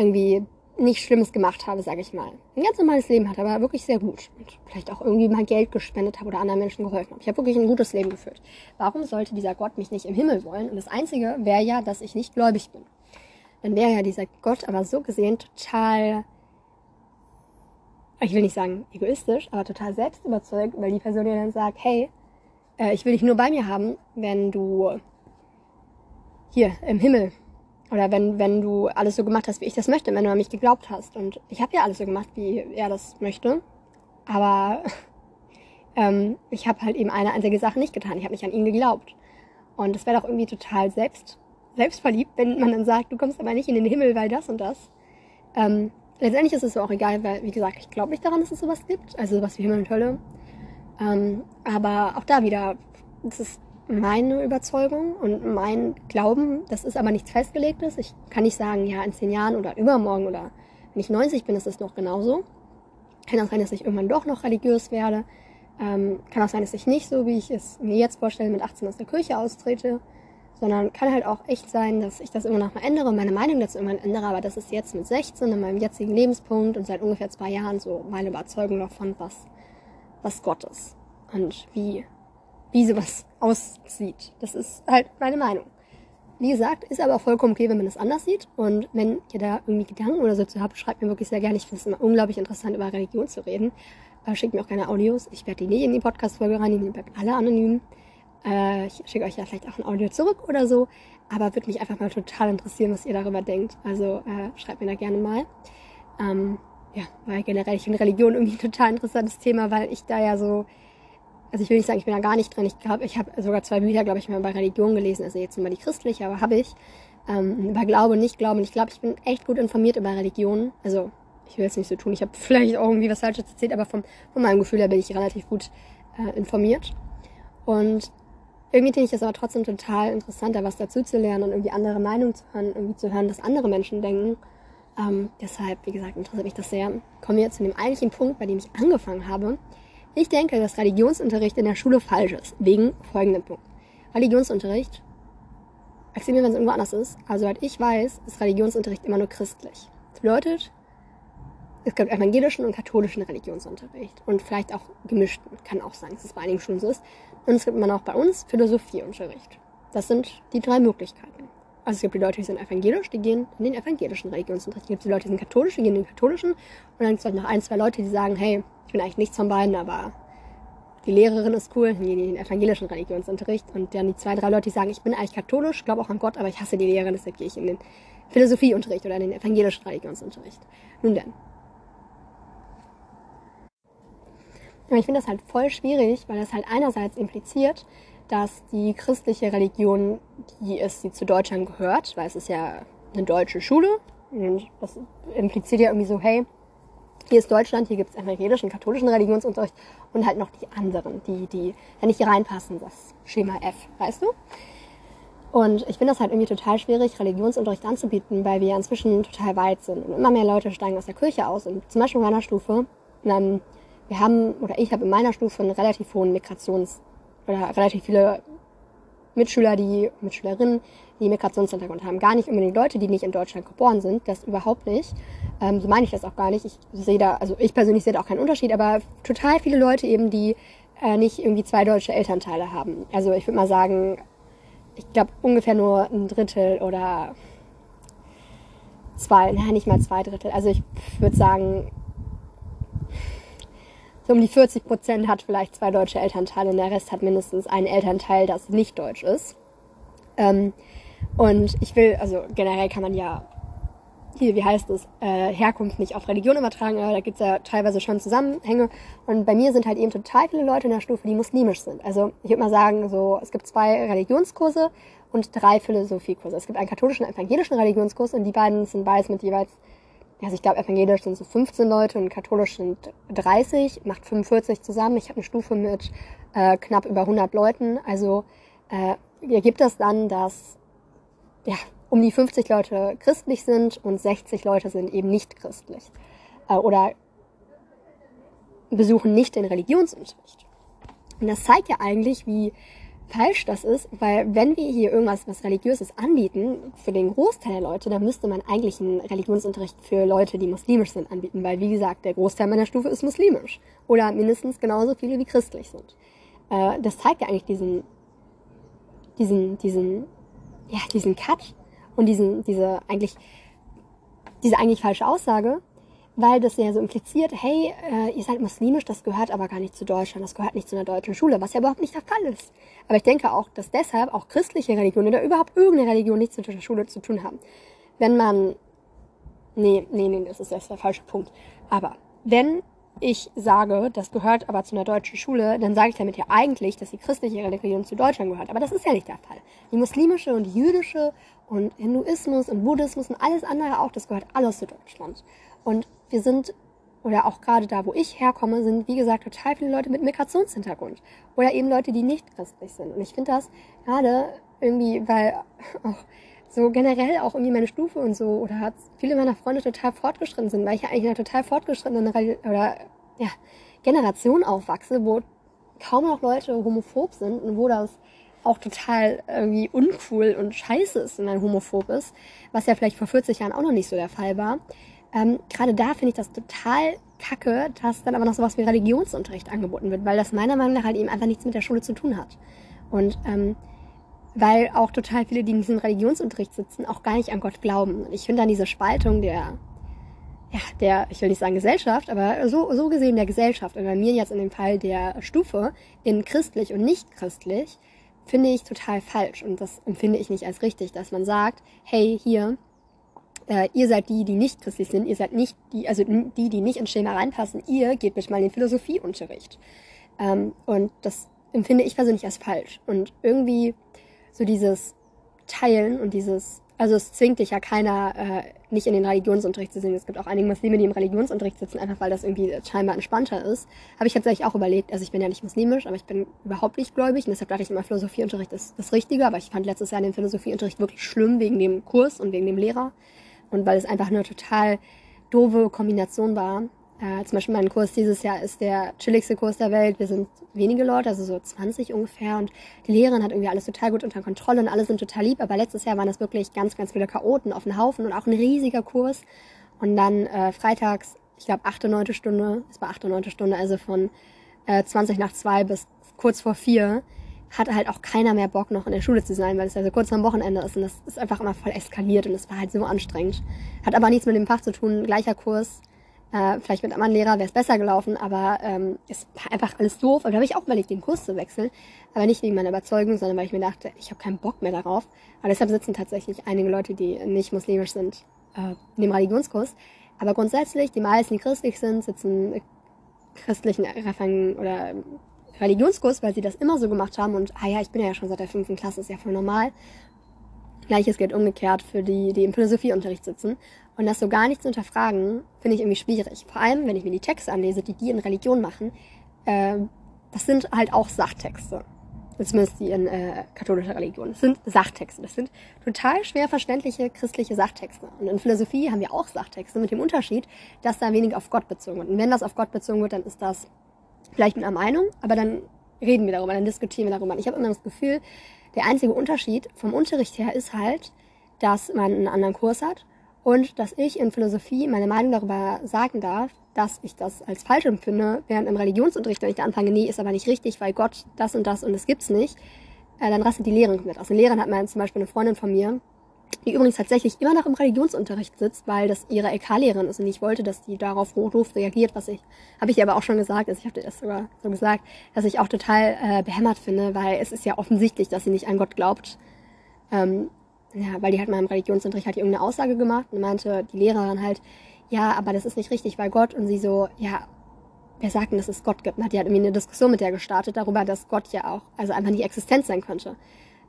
irgendwie nichts Schlimmes gemacht habe, sage ich mal. Ein ganz normales Leben hatte, aber wirklich sehr gut. Und vielleicht auch irgendwie mal Geld gespendet habe oder anderen Menschen geholfen habe. Ich habe wirklich ein gutes Leben geführt. Warum sollte dieser Gott mich nicht im Himmel wollen? Und das Einzige wäre ja, dass ich nicht gläubig bin. Dann wäre ja dieser Gott aber so gesehen total, ich will nicht sagen egoistisch, aber total selbstüberzeugt, weil die Person ja dann sagt, hey, äh, ich will dich nur bei mir haben, wenn du hier im Himmel oder wenn, wenn du alles so gemacht hast, wie ich das möchte, wenn du an mich geglaubt hast. Und ich habe ja alles so gemacht, wie er das möchte. Aber (laughs) ähm, ich habe halt eben eine einzige Sache nicht getan. Ich habe nicht an ihn geglaubt. Und das wäre doch irgendwie total selbst, selbstverliebt, wenn man dann sagt, du kommst aber nicht in den Himmel, weil das und das. Ähm, letztendlich ist es auch egal, weil, wie gesagt, ich glaube nicht daran, dass es sowas gibt. Also sowas wie Himmel und Hölle. Ähm, aber auch da wieder, das ist meine Überzeugung und mein Glauben. Das ist aber nichts Festgelegtes. Ich kann nicht sagen, ja, in zehn Jahren oder übermorgen oder wenn ich 90 bin, ist es noch genauso. Kann auch sein, dass ich irgendwann doch noch religiös werde. Ähm, kann auch sein, dass ich nicht so, wie ich es mir jetzt vorstelle, mit 18 aus der Kirche austrete. Sondern kann halt auch echt sein, dass ich das immer noch mal ändere, meine Meinung dazu immer ändere. Aber das ist jetzt mit 16 in meinem jetzigen Lebenspunkt und seit ungefähr zwei Jahren so meine Überzeugung davon, was, was Gott ist. Und wie, wie sowas aussieht. Das ist halt meine Meinung. Wie gesagt, ist aber vollkommen okay, wenn man das anders sieht. Und wenn ihr da irgendwie Gedanken oder so zu habt, schreibt mir wirklich sehr gerne. Ich finde es immer unglaublich interessant, über Religion zu reden. Äh, schickt mir auch keine Audios. Ich werde die nicht in die Podcast-Folge rein, die bleiben alle anonym. Äh, ich schicke euch ja vielleicht auch ein Audio zurück oder so. Aber würde mich einfach mal total interessieren, was ihr darüber denkt. Also äh, schreibt mir da gerne mal. Ähm, ja, weil generell, ich finde Religion irgendwie ein total interessantes Thema, weil ich da ja so also ich will nicht sagen, ich bin da gar nicht drin. Ich glaube, ich habe sogar zwei Bücher, glaube ich, mal bei Religion gelesen. Also jetzt mal die christliche, aber habe ich. Ähm, bei Glaube, nicht Glauben. Ich glaube, ich bin echt gut informiert über Religion. Also ich will es nicht so tun. Ich habe vielleicht auch irgendwie was Falsches erzählt, aber vom, von meinem Gefühl her bin ich relativ gut äh, informiert. Und irgendwie finde ich es aber trotzdem total interessant, da was dazu zu lernen und irgendwie andere Meinungen zu hören, irgendwie zu hören, was andere Menschen denken. Ähm, deshalb, wie gesagt, interessiert mich das sehr. Kommen wir jetzt zu dem eigentlichen Punkt, bei dem ich angefangen habe. Ich denke, dass Religionsunterricht in der Schule falsch ist, wegen folgendem Punkt. Religionsunterricht, mir, wenn es irgendwo anders ist, also soweit ich weiß, ist Religionsunterricht immer nur christlich. Das bedeutet, es gibt evangelischen und katholischen Religionsunterricht und vielleicht auch gemischten, kann auch sein, dass es bei einigen Schulen so ist. Und es gibt immer noch bei uns Philosophieunterricht. Das sind die drei Möglichkeiten. Also es gibt die Leute, die sind evangelisch, die gehen in den evangelischen Religionsunterricht. Es gibt die Leute, die sind katholisch, die gehen in den katholischen. Und dann gibt es noch ein, zwei Leute, die sagen, hey, ich bin eigentlich nichts von beiden, aber die Lehrerin ist cool, die in den evangelischen Religionsunterricht. Und dann die zwei, drei Leute, die sagen, ich bin eigentlich katholisch, glaube auch an Gott, aber ich hasse die Lehrerin, deshalb gehe ich in den Philosophieunterricht oder in den evangelischen Religionsunterricht. Nun denn. Aber ich finde das halt voll schwierig, weil das halt einerseits impliziert, dass die christliche Religion die ist, die zu Deutschland gehört, weil es ist ja eine deutsche Schule. Und das impliziert ja irgendwie so, hey, hier ist Deutschland, hier gibt es evangelischen, katholischen Religionsunterricht und halt noch die anderen, die, die ja nicht reinpassen, das Schema F, weißt du? Und ich finde das halt irgendwie total schwierig, Religionsunterricht anzubieten, weil wir ja inzwischen total weit sind und immer mehr Leute steigen aus der Kirche aus. Und zum Beispiel in meiner Stufe, ähm, wir haben, oder ich habe in meiner Stufe einen relativ hohen Migrations- oder relativ viele Mitschüler, die, Mitschülerinnen, die Migrationshintergrund haben. Gar nicht unbedingt Leute, die nicht in Deutschland geboren sind, das überhaupt nicht. Ähm, so meine ich das auch gar nicht. Ich sehe da, also ich persönlich sehe da auch keinen Unterschied, aber total viele Leute eben, die äh, nicht irgendwie zwei deutsche Elternteile haben. Also ich würde mal sagen, ich glaube ungefähr nur ein Drittel oder zwei, naja, nicht mal zwei Drittel. Also ich würde sagen, so um die 40 Prozent hat vielleicht zwei deutsche Elternteile und der Rest hat mindestens einen Elternteil, das nicht deutsch ist. Ähm, und ich will, also generell kann man ja hier, wie heißt es, äh, Herkunft nicht auf Religion übertragen, aber da gibt's ja teilweise schon Zusammenhänge. Und bei mir sind halt eben total viele Leute in der Stufe, die muslimisch sind. Also ich würde mal sagen, so es gibt zwei Religionskurse und drei Philosophiekurse. Es gibt einen katholischen und evangelischen Religionskurs und die beiden sind beides mit jeweils also ich glaube, evangelisch sind so 15 Leute und katholisch sind 30, macht 45 zusammen. Ich habe eine Stufe mit äh, knapp über 100 Leuten. Also äh, ergibt das dann, dass ja, um die 50 Leute christlich sind und 60 Leute sind eben nicht christlich. Äh, oder besuchen nicht den Religionsunterricht. Und das zeigt ja eigentlich, wie falsch das ist, weil wenn wir hier irgendwas was Religiöses anbieten, für den Großteil der Leute, dann müsste man eigentlich einen Religionsunterricht für Leute, die muslimisch sind, anbieten, weil wie gesagt, der Großteil meiner Stufe ist muslimisch oder mindestens genauso viele wie christlich sind. Äh, das zeigt ja eigentlich diesen, diesen, diesen, ja, diesen Cut und diesen, diese eigentlich, diese eigentlich falsche Aussage, weil das ja so impliziert, hey, äh, ihr seid muslimisch, das gehört aber gar nicht zu Deutschland, das gehört nicht zu einer deutschen Schule, was ja überhaupt nicht der Fall ist. Aber ich denke auch, dass deshalb auch christliche Religionen oder überhaupt irgendeine Religion nichts mit der Schule zu tun haben. Wenn man, nee, nee, nee, das ist, ist der falsche Punkt. Aber wenn ich sage, das gehört aber zu einer deutschen Schule, dann sage ich damit ja eigentlich, dass die christliche Religion zu Deutschland gehört. Aber das ist ja nicht der Fall. Die muslimische und die jüdische und Hinduismus und Buddhismus und alles andere auch, das gehört alles zu Deutschland. Und wir sind, oder auch gerade da, wo ich herkomme, sind, wie gesagt, total viele Leute mit Migrationshintergrund. Oder eben Leute, die nicht christlich sind. Und ich finde das gerade irgendwie, weil (laughs) auch so generell auch irgendwie meine Stufe und so oder viele meiner Freunde total fortgeschritten sind, weil ich ja eigentlich in einer total fortgeschrittenen oder ja, Generation aufwachse, wo kaum noch Leute homophob sind und wo das auch total irgendwie uncool und scheiße ist, wenn man homophob ist, was ja vielleicht vor 40 Jahren auch noch nicht so der Fall war. Ähm, Gerade da finde ich das total kacke, dass dann aber noch sowas wie Religionsunterricht angeboten wird, weil das meiner Meinung nach halt eben einfach nichts mit der Schule zu tun hat. Und ähm, weil auch total viele, die in diesem Religionsunterricht sitzen, auch gar nicht an Gott glauben. Und ich finde dann diese Spaltung der, ja, der, ich will nicht sagen Gesellschaft, aber so, so gesehen der Gesellschaft, und bei mir jetzt in dem Fall der Stufe, in christlich und nicht christlich, finde ich total falsch. Und das empfinde ich nicht als richtig, dass man sagt, hey, hier, äh, ihr seid die, die nicht christlich sind, ihr seid nicht die, also die, die nicht ins Schema reinpassen, ihr geht bitte mal in den Philosophieunterricht. Ähm, und das empfinde ich persönlich als falsch. Und irgendwie so dieses Teilen und dieses, also es zwingt dich ja keiner, äh, nicht in den Religionsunterricht zu sehen. Es gibt auch einige Muslime, die im Religionsunterricht sitzen, einfach weil das irgendwie scheinbar entspannter ist. Habe ich tatsächlich auch überlegt, also ich bin ja nicht muslimisch, aber ich bin überhaupt nicht gläubig und deshalb dachte ich immer, Philosophieunterricht ist das Richtige, aber ich fand letztes Jahr den Philosophieunterricht wirklich schlimm wegen dem Kurs und wegen dem Lehrer und weil es einfach eine total doofe Kombination war. Äh, zum Beispiel mein Kurs dieses Jahr ist der chilligste Kurs der Welt. Wir sind wenige Leute, also so 20 ungefähr. Und die Lehrerin hat irgendwie alles total gut unter Kontrolle und alle sind total lieb. Aber letztes Jahr waren das wirklich ganz, ganz viele Chaoten auf dem Haufen und auch ein riesiger Kurs. Und dann äh, freitags, ich glaube, achte, neunte Stunde, es war achte, neunte Stunde, also von äh, 20 nach zwei bis kurz vor vier, hat halt auch keiner mehr Bock, noch in der Schule zu sein, weil es ja so kurz am Wochenende ist. Und das ist einfach immer voll eskaliert und es war halt so anstrengend. Hat aber nichts mit dem Fach zu tun, gleicher Kurs äh, vielleicht mit einem anderen Lehrer wäre es besser gelaufen, aber ähm, es war einfach alles doof. Und da habe ich auch überlegt, den Kurs zu wechseln. Aber nicht wegen meiner Überzeugung, sondern weil ich mir dachte, ich habe keinen Bock mehr darauf. Aber deshalb sitzen tatsächlich einige Leute, die nicht muslimisch sind, äh, in dem Religionskurs. Aber grundsätzlich, die meisten, die christlich sind, sitzen christlichen Refang oder Religionskurs, weil sie das immer so gemacht haben. Und ah ja, ich bin ja schon seit der fünften Klasse, ist ja voll normal. Gleiches gilt umgekehrt für die, die im Philosophieunterricht sitzen. Und das so gar nicht zu hinterfragen, finde ich irgendwie schwierig. Vor allem, wenn ich mir die Texte anlese, die die in Religion machen, äh, das sind halt auch Sachtexte. Zumindest die in äh, katholischer Religion. Das sind Sachtexte. Das sind total schwer verständliche christliche Sachtexte. Und in Philosophie haben wir auch Sachtexte mit dem Unterschied, dass da wenig auf Gott bezogen wird. Und wenn das auf Gott bezogen wird, dann ist das vielleicht mit einer Meinung, aber dann reden wir darüber, dann diskutieren wir darüber. Ich habe immer das Gefühl, der einzige Unterschied vom Unterricht her ist halt, dass man einen anderen Kurs hat und dass ich in Philosophie meine Meinung darüber sagen darf, dass ich das als falsch empfinde, während im Religionsunterricht, wenn ich da anfange, nee, ist aber nicht richtig, weil Gott das und das und das gibt's nicht, äh, dann rastet die Lehrerin komplett aus. Eine Lehrerin hat mal zum Beispiel eine Freundin von mir, die übrigens tatsächlich immer noch im Religionsunterricht sitzt, weil das ihre LK-Lehrerin ist und ich wollte, dass die darauf doof reagiert, was ich, habe ich ihr aber auch schon gesagt, also ich habe dir das sogar so gesagt, dass ich auch total äh, behämmert finde, weil es ist ja offensichtlich, dass sie nicht an Gott glaubt. Ähm, ja, weil die hat mal im Religionsunterricht halt irgendeine Aussage gemacht und meinte die Lehrerin halt, ja, aber das ist nicht richtig, weil Gott und sie so, ja, wer sagt denn, dass es Gott gibt? Und hat die halt irgendwie eine Diskussion mit der gestartet darüber, dass Gott ja auch, also einfach nicht existent sein könnte.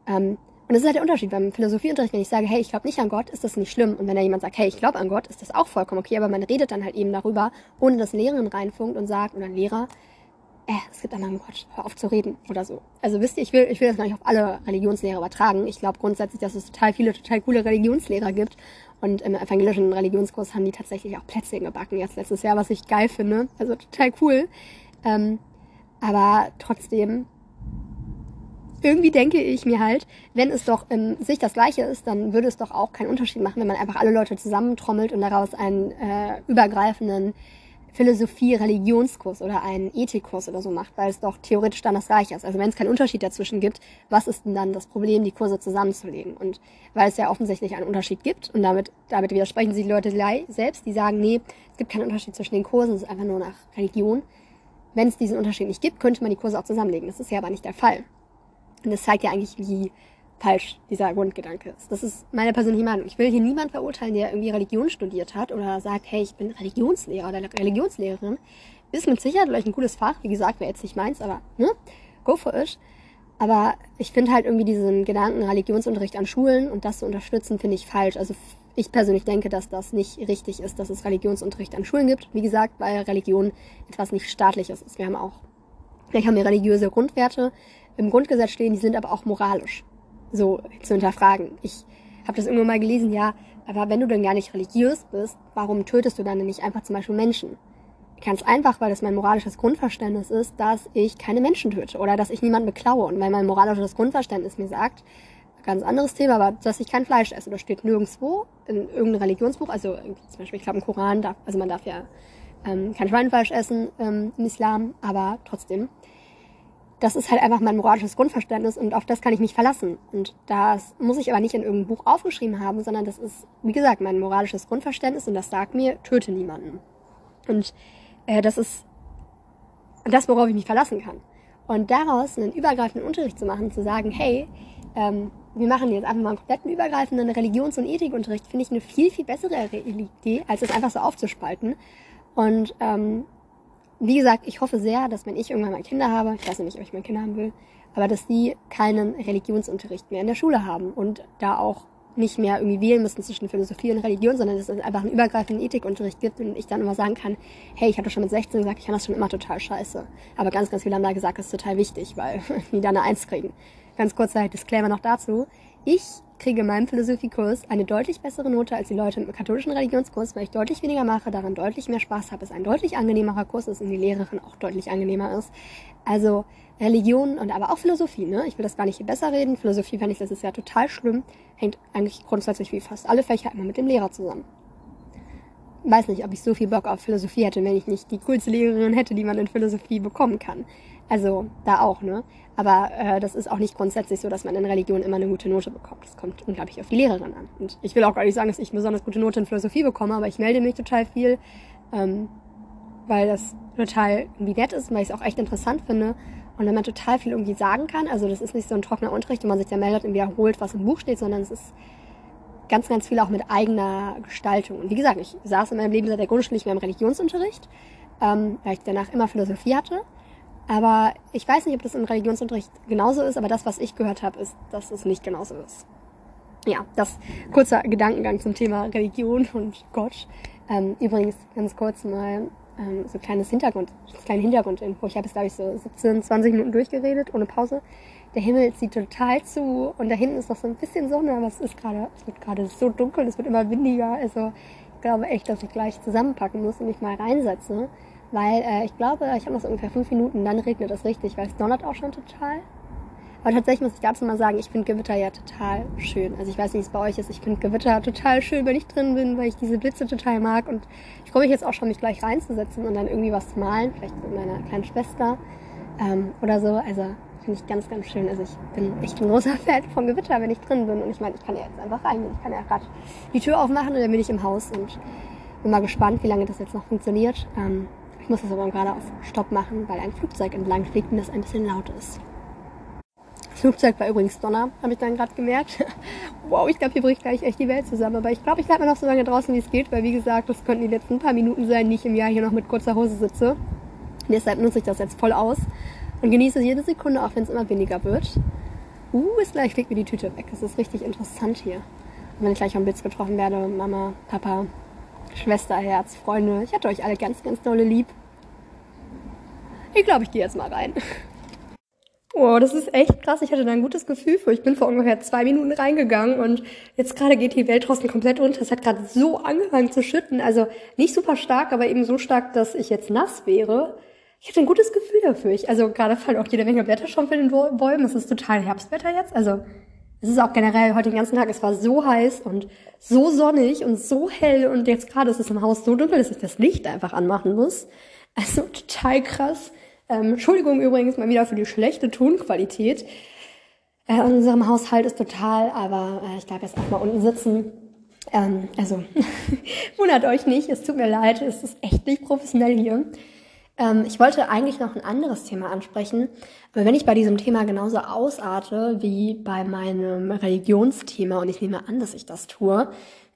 Ähm, und das ist halt der Unterschied. Beim Philosophieunterricht, wenn ich sage, hey, ich glaube nicht an Gott, ist das nicht schlimm. Und wenn da jemand sagt, hey, ich glaube an Gott, ist das auch vollkommen okay. Aber man redet dann halt eben darüber, ohne dass Lehrerin reinfunkt und sagt, oder ein Lehrer, äh, es gibt einen Gott, hör auf zu reden oder so. Also wisst ihr, ich will, ich will das gar nicht auf alle Religionslehrer übertragen. Ich glaube grundsätzlich, dass es total viele, total coole Religionslehrer gibt. Und im evangelischen Religionskurs haben die tatsächlich auch Plätzchen gebacken jetzt letztes Jahr, was ich geil finde. Also total cool. Ähm, aber trotzdem irgendwie denke ich mir halt, wenn es doch in sich das Gleiche ist, dann würde es doch auch keinen Unterschied machen, wenn man einfach alle Leute zusammentrommelt und daraus einen äh, übergreifenden Philosophie, Religionskurs oder einen Ethikkurs oder so macht, weil es doch theoretisch dann das Gleiche ist. Also wenn es keinen Unterschied dazwischen gibt, was ist denn dann das Problem, die Kurse zusammenzulegen? Und weil es ja offensichtlich einen Unterschied gibt und damit, damit widersprechen sich die Leute selbst, die sagen, nee, es gibt keinen Unterschied zwischen den Kursen, es ist einfach nur nach Religion. Wenn es diesen Unterschied nicht gibt, könnte man die Kurse auch zusammenlegen. Das ist ja aber nicht der Fall. Und das zeigt ja eigentlich, wie falsch dieser Grundgedanke ist. Das ist meine persönliche Meinung. Ich will hier niemand verurteilen, der irgendwie Religion studiert hat oder sagt, hey, ich bin Religionslehrer oder Religionslehrerin. ist mit Sicherheit vielleicht ein gutes Fach. Wie gesagt, wäre jetzt nicht meins, aber ne? Go for it. Aber ich finde halt irgendwie diesen Gedanken Religionsunterricht an Schulen und das zu unterstützen, finde ich falsch. Also ich persönlich denke, dass das nicht richtig ist, dass es Religionsunterricht an Schulen gibt. Wie gesagt, weil Religion etwas nicht staatliches ist. Wir haben auch, wir haben ja religiöse Grundwerte im Grundgesetz stehen, die sind aber auch moralisch so zu hinterfragen. Ich habe das irgendwann mal gelesen, ja, aber wenn du denn gar nicht religiös bist, warum tötest du dann nicht einfach zum Beispiel Menschen? Ganz einfach, weil das mein moralisches Grundverständnis ist, dass ich keine Menschen töte oder dass ich niemanden beklaue. Und weil mein moralisches Grundverständnis mir sagt, ganz anderes Thema, aber dass ich kein Fleisch esse. Das steht nirgendwo in irgendeinem Religionsbuch. Also zum Beispiel, ich glaube im Koran, darf, also man darf ja ähm, kein Schweinefleisch essen ähm, im Islam, aber trotzdem. Das ist halt einfach mein moralisches Grundverständnis und auf das kann ich mich verlassen. Und das muss ich aber nicht in irgendeinem Buch aufgeschrieben haben, sondern das ist, wie gesagt, mein moralisches Grundverständnis und das sagt mir, töte niemanden. Und äh, das ist das, worauf ich mich verlassen kann. Und daraus einen übergreifenden Unterricht zu machen, zu sagen, hey, ähm, wir machen jetzt einfach mal einen kompletten übergreifenden Religions- und Ethikunterricht, finde ich eine viel, viel bessere Idee, als es einfach so aufzuspalten. Und ähm, wie gesagt, ich hoffe sehr, dass wenn ich irgendwann mal Kinder habe, ich weiß nicht, ob ich mal Kinder haben will, aber dass die keinen Religionsunterricht mehr in der Schule haben und da auch nicht mehr irgendwie wählen müssen zwischen Philosophie und Religion, sondern dass es einfach einen übergreifenden Ethikunterricht gibt und ich dann immer sagen kann, hey, ich hatte schon mit 16 gesagt, ich fand das schon immer total scheiße. Aber ganz, ganz viele haben da gesagt, das ist total wichtig, weil (laughs) die da eine Eins kriegen. Ganz kurzer Disclaimer noch dazu. Ich kriege in meinem Philosophiekurs eine deutlich bessere Note als die Leute im katholischen Religionskurs, weil ich deutlich weniger mache, daran deutlich mehr Spaß habe, es ein deutlich angenehmerer Kurs ist und die Lehrerin auch deutlich angenehmer ist. Also Religion und aber auch Philosophie, ne? Ich will das gar nicht hier besser reden. Philosophie fände ich, das ist ja total schlimm. Hängt eigentlich grundsätzlich wie fast alle Fächer immer mit dem Lehrer zusammen. Weiß nicht, ob ich so viel Bock auf Philosophie hätte, wenn ich nicht die coolste Lehrerin hätte, die man in Philosophie bekommen kann. Also da auch, ne? Aber äh, das ist auch nicht grundsätzlich so, dass man in Religion immer eine gute Note bekommt. Das kommt unglaublich auf die Lehrerin an. Und ich will auch gar nicht sagen, dass ich besonders gute Note in Philosophie bekomme, aber ich melde mich total viel, ähm, weil das total irgendwie nett ist, weil ich es auch echt interessant finde. Und wenn man total viel irgendwie sagen kann, also das ist nicht so ein trockener Unterricht, wo man sich da meldet und wiederholt, was im Buch steht, sondern es ist ganz, ganz viel auch mit eigener Gestaltung. Und wie gesagt, ich saß in meinem Leben seit der Grundschule nicht mehr im Religionsunterricht, ähm, weil ich danach immer Philosophie hatte. Aber ich weiß nicht, ob das im Religionsunterricht genauso ist, aber das, was ich gehört habe, ist, dass es nicht genauso ist. Ja, das kurzer Gedankengang zum Thema Religion und Gott. Ähm, übrigens ganz kurz mal ähm, so kleines Hintergrund, kleine Hintergrundinfo. Ich habe jetzt glaube ich so 17, 20 Minuten durchgeredet ohne Pause. Der Himmel zieht total zu und da hinten ist noch so ein bisschen Sonne, aber es ist gerade, es wird gerade so dunkel, es wird immer windiger. Also ich glaube echt, dass ich gleich zusammenpacken muss und mich mal reinsetze. Weil äh, ich glaube, ich habe noch so ungefähr fünf Minuten, dann regnet es richtig, weil es donnert auch schon total. Aber tatsächlich muss ich dazu mal sagen, ich finde Gewitter ja total schön. Also ich weiß nicht, wie es bei euch ist. Ich finde Gewitter total schön, wenn ich drin bin, weil ich diese Blitze total mag. Und ich freue mich jetzt auch schon, mich gleich reinzusetzen und dann irgendwie was zu malen. Vielleicht mit meiner kleinen Schwester ähm, oder so. Also finde ich ganz, ganz schön. Also ich bin echt ein großer (laughs) Fan von Gewitter, wenn ich drin bin. Und ich meine, ich kann ja jetzt einfach rein. Ich kann ja gerade die Tür aufmachen und dann bin ich im Haus. Und bin mal gespannt, wie lange das jetzt noch funktioniert. Ähm, muss das aber gerade auf Stopp machen, weil ein Flugzeug entlang fliegt und das ein bisschen laut ist. Das Flugzeug war übrigens Donner, habe ich dann gerade gemerkt. (laughs) wow, ich glaube, hier bricht gleich echt die Welt zusammen. Aber ich glaube, ich bleibe noch so lange draußen, wie es geht, weil wie gesagt, das könnten die letzten paar Minuten sein, die ich im Jahr hier noch mit kurzer Hose sitze. Und deshalb nutze ich das jetzt voll aus und genieße jede Sekunde, auch wenn es immer weniger wird. Uh, ist gleich fliegt mir die Tüte weg. Das ist richtig interessant hier. Und wenn ich gleich am Blitz getroffen werde, Mama, Papa, Schwesterherz, Freunde, ich hatte euch alle ganz, ganz dolle lieb. Ich glaube, ich gehe jetzt mal rein. Oh, das ist echt krass. Ich hatte da ein gutes Gefühl für. Ich bin vor ungefähr zwei Minuten reingegangen und jetzt gerade geht die Welt draußen komplett unter. Es hat gerade so angefangen zu schütten. Also nicht super stark, aber eben so stark, dass ich jetzt nass wäre. Ich hatte ein gutes Gefühl dafür. Ich, also gerade fallen auch jede Menge Blätter schon für den Bäumen. Es ist total Herbstwetter jetzt. Also es ist auch generell heute den ganzen Tag, es war so heiß und so sonnig und so hell und jetzt gerade ist es im Haus so dunkel, dass ich das Licht einfach anmachen muss. Also total krass. Ähm, Entschuldigung übrigens mal wieder für die schlechte Tonqualität. Äh, in unserem Haushalt ist total, aber äh, ich bleibe jetzt auch mal unten sitzen. Ähm, also (laughs) wundert euch nicht, es tut mir leid, es ist echt nicht professionell hier. Ähm, ich wollte eigentlich noch ein anderes Thema ansprechen, aber wenn ich bei diesem Thema genauso ausarte wie bei meinem Religionsthema, und ich nehme an, dass ich das tue,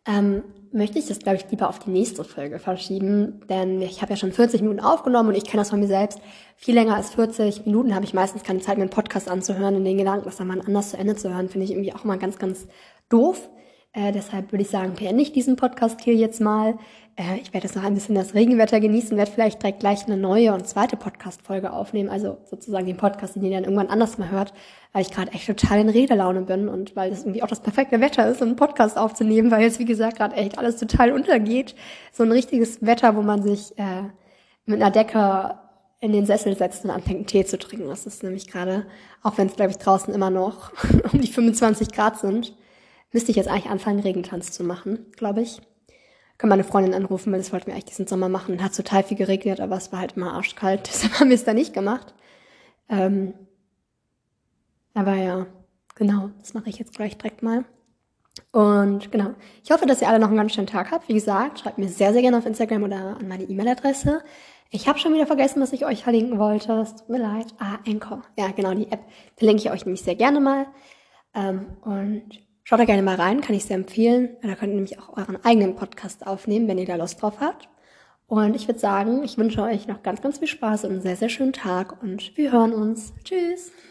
ähm, möchte ich das, glaube ich, lieber auf die nächste Folge verschieben, denn ich habe ja schon 40 Minuten aufgenommen und ich kenne das von mir selbst. Viel länger als 40 Minuten habe ich meistens keine Zeit, mir einen Podcast anzuhören und den Gedanken, das dann mal anders zu Ende zu hören, finde ich irgendwie auch mal ganz, ganz doof. Äh, deshalb würde ich sagen, beende ich diesen Podcast hier jetzt mal. Äh, ich werde jetzt noch ein bisschen das Regenwetter genießen, werde vielleicht direkt gleich eine neue und zweite Podcast-Folge aufnehmen, also sozusagen den Podcast, den ihr dann irgendwann anders mal hört, weil ich gerade echt total in Redelaune bin und weil das irgendwie auch das perfekte Wetter ist, um einen Podcast aufzunehmen, weil jetzt, wie gesagt, gerade echt alles total untergeht. So ein richtiges Wetter, wo man sich äh, mit einer Decke in den Sessel setzt und anfängt, einen Tee zu trinken. Das ist nämlich gerade, auch wenn es, glaube ich, draußen immer noch (laughs) um die 25 Grad sind, müsste ich jetzt eigentlich anfangen, Regentanz zu machen, glaube ich. Kann meine Freundin anrufen, weil das wollten wir eigentlich diesen Sommer machen. Hat total viel geregnet, aber es war halt immer arschkalt. (laughs) Deshalb haben wir es da nicht gemacht. Ähm, aber ja, genau, das mache ich jetzt gleich direkt mal. Und genau, ich hoffe, dass ihr alle noch einen ganz schönen Tag habt. Wie gesagt, schreibt mir sehr, sehr gerne auf Instagram oder an meine E-Mail-Adresse. Ich habe schon wieder vergessen, was ich euch verlinken wollte. Es tut mir leid. Ah, Anchor. Ja, genau, die App verlinke ich euch nämlich sehr gerne mal. Ähm, und Schaut da gerne mal rein, kann ich sehr empfehlen. Da könnt ihr nämlich auch euren eigenen Podcast aufnehmen, wenn ihr da Lust drauf habt. Und ich würde sagen, ich wünsche euch noch ganz, ganz viel Spaß und einen sehr, sehr schönen Tag und wir hören uns. Tschüss!